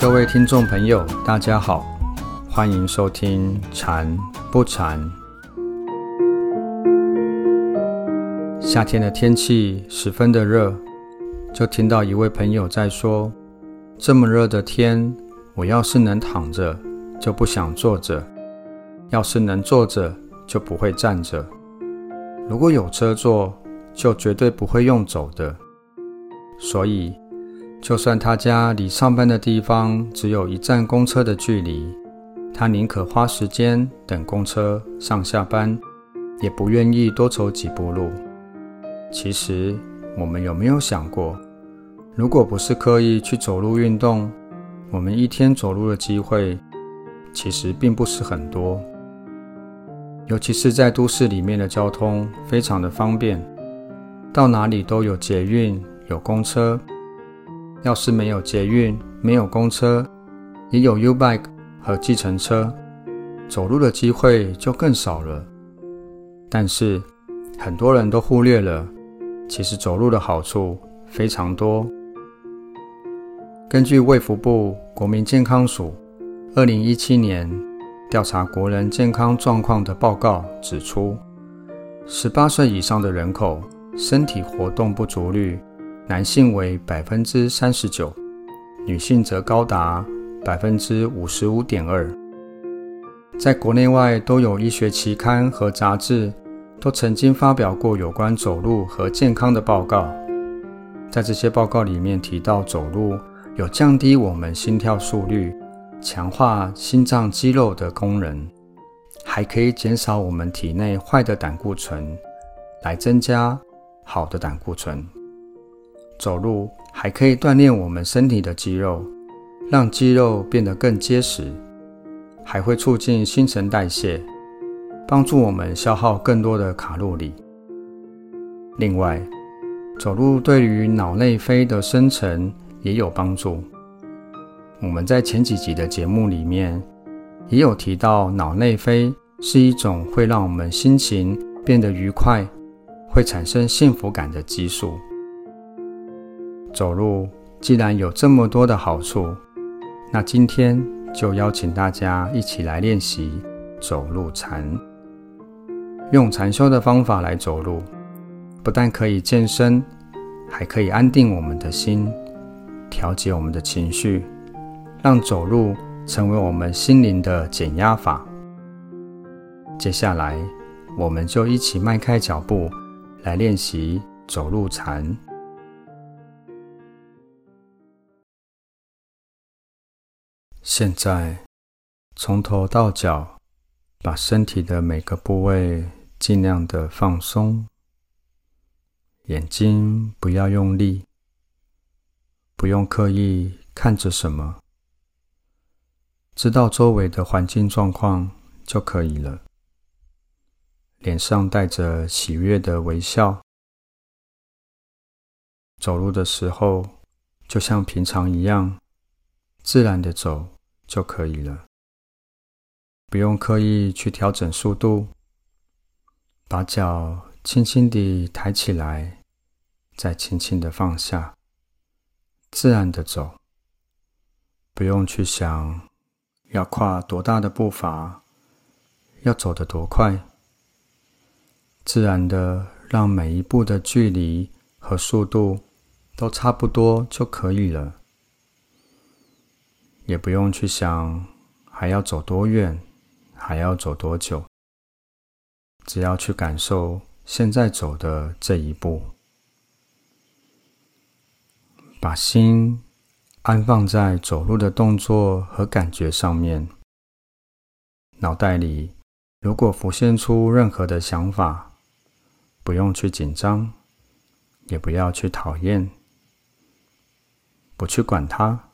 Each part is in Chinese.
各位听众朋友，大家好，欢迎收听《禅不禅》。夏天的天气十分的热，就听到一位朋友在说：“这么热的天，我要是能躺着，就不想坐着；要是能坐着，就不会站着。如果有车坐，就绝对不会用走的。所以。”就算他家离上班的地方只有一站公车的距离，他宁可花时间等公车上下班，也不愿意多走几步路。其实，我们有没有想过，如果不是刻意去走路运动，我们一天走路的机会其实并不是很多。尤其是在都市里面的交通非常的方便，到哪里都有捷运、有公车。要是没有捷运，没有公车，也有 U bike 和计程车，走路的机会就更少了。但是很多人都忽略了，其实走路的好处非常多。根据卫福部国民健康署二零一七年调查国人健康状况的报告指出，十八岁以上的人口身体活动不足率。男性为百分之三十九，女性则高达百分之五十五点二。在国内外都有医学期刊和杂志都曾经发表过有关走路和健康的报告。在这些报告里面提到，走路有降低我们心跳速率、强化心脏肌肉的功能，还可以减少我们体内坏的胆固醇，来增加好的胆固醇。走路还可以锻炼我们身体的肌肉，让肌肉变得更结实，还会促进新陈代谢，帮助我们消耗更多的卡路里。另外，走路对于脑内啡的生成也有帮助。我们在前几集的节目里面也有提到，脑内啡是一种会让我们心情变得愉快、会产生幸福感的激素。走路既然有这么多的好处，那今天就邀请大家一起来练习走路禅。用禅修的方法来走路，不但可以健身，还可以安定我们的心，调节我们的情绪，让走路成为我们心灵的减压法。接下来，我们就一起迈开脚步来练习走路禅。现在，从头到脚，把身体的每个部位尽量的放松，眼睛不要用力，不用刻意看着什么，知道周围的环境状况就可以了。脸上带着喜悦的微笑，走路的时候就像平常一样，自然的走。就可以了，不用刻意去调整速度，把脚轻轻地抬起来，再轻轻的放下，自然的走，不用去想要跨多大的步伐，要走得多快，自然的让每一步的距离和速度都差不多就可以了。也不用去想还要走多远，还要走多久，只要去感受现在走的这一步，把心安放在走路的动作和感觉上面。脑袋里如果浮现出任何的想法，不用去紧张，也不要去讨厌，不去管它。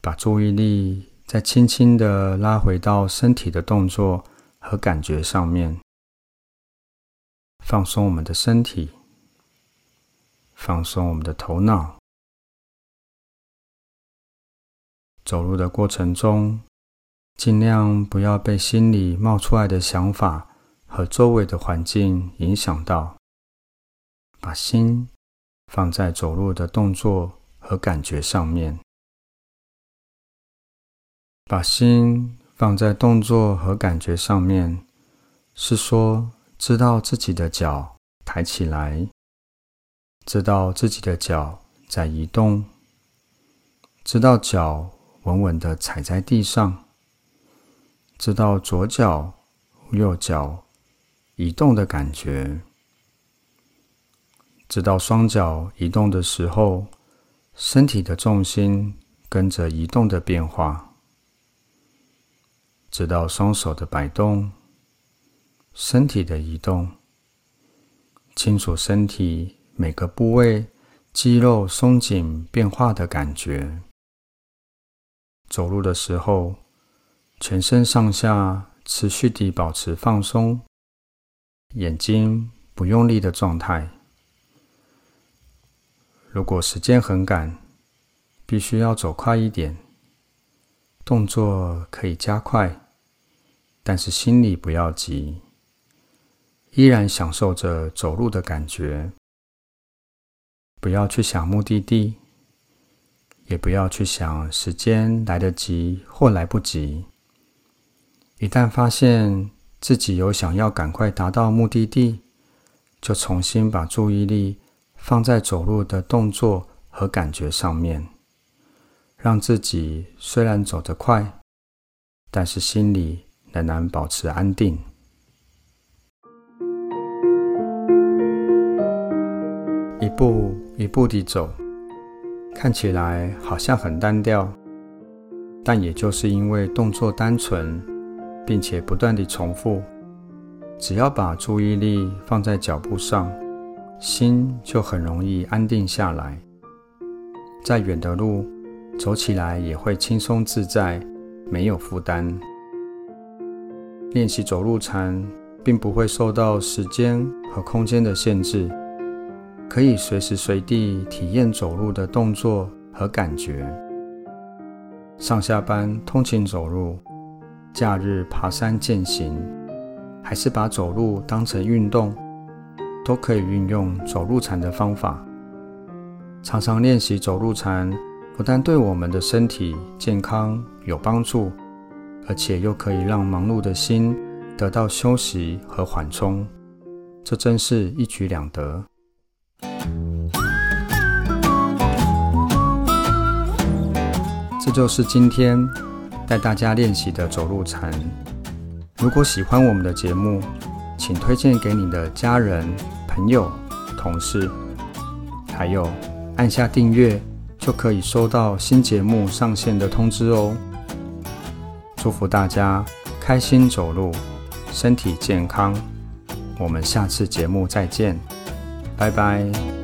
把注意力再轻轻的拉回到身体的动作和感觉上面，放松我们的身体，放松我们的头脑。走路的过程中，尽量不要被心里冒出来的想法和周围的环境影响到，把心放在走路的动作和感觉上面。把心放在动作和感觉上面，是说知道自己的脚抬起来，知道自己的脚在移动，知道脚稳稳的踩在地上，知道左脚、右脚移动的感觉，知道双脚移动的时候，身体的重心跟着移动的变化。直到双手的摆动，身体的移动，清楚身体每个部位肌肉松紧变化的感觉。走路的时候，全身上下持续地保持放松，眼睛不用力的状态。如果时间很赶，必须要走快一点。动作可以加快，但是心里不要急，依然享受着走路的感觉。不要去想目的地，也不要去想时间来得及或来不及。一旦发现自己有想要赶快达到目的地，就重新把注意力放在走路的动作和感觉上面。让自己虽然走得快，但是心里仍然保持安定。一步一步地走，看起来好像很单调，但也就是因为动作单纯，并且不断地重复，只要把注意力放在脚步上，心就很容易安定下来。再远的路。走起来也会轻松自在，没有负担。练习走路禅，并不会受到时间和空间的限制，可以随时随地体验走路的动作和感觉。上下班通勤走路，假日爬山健行，还是把走路当成运动，都可以运用走路禅的方法。常常练习走路禅。不但对我们的身体健康有帮助，而且又可以让忙碌的心得到休息和缓冲，这真是一举两得。这就是今天带大家练习的走路禅。如果喜欢我们的节目，请推荐给你的家人、朋友、同事，还有按下订阅。就可以收到新节目上线的通知哦。祝福大家开心走路，身体健康。我们下次节目再见，拜拜。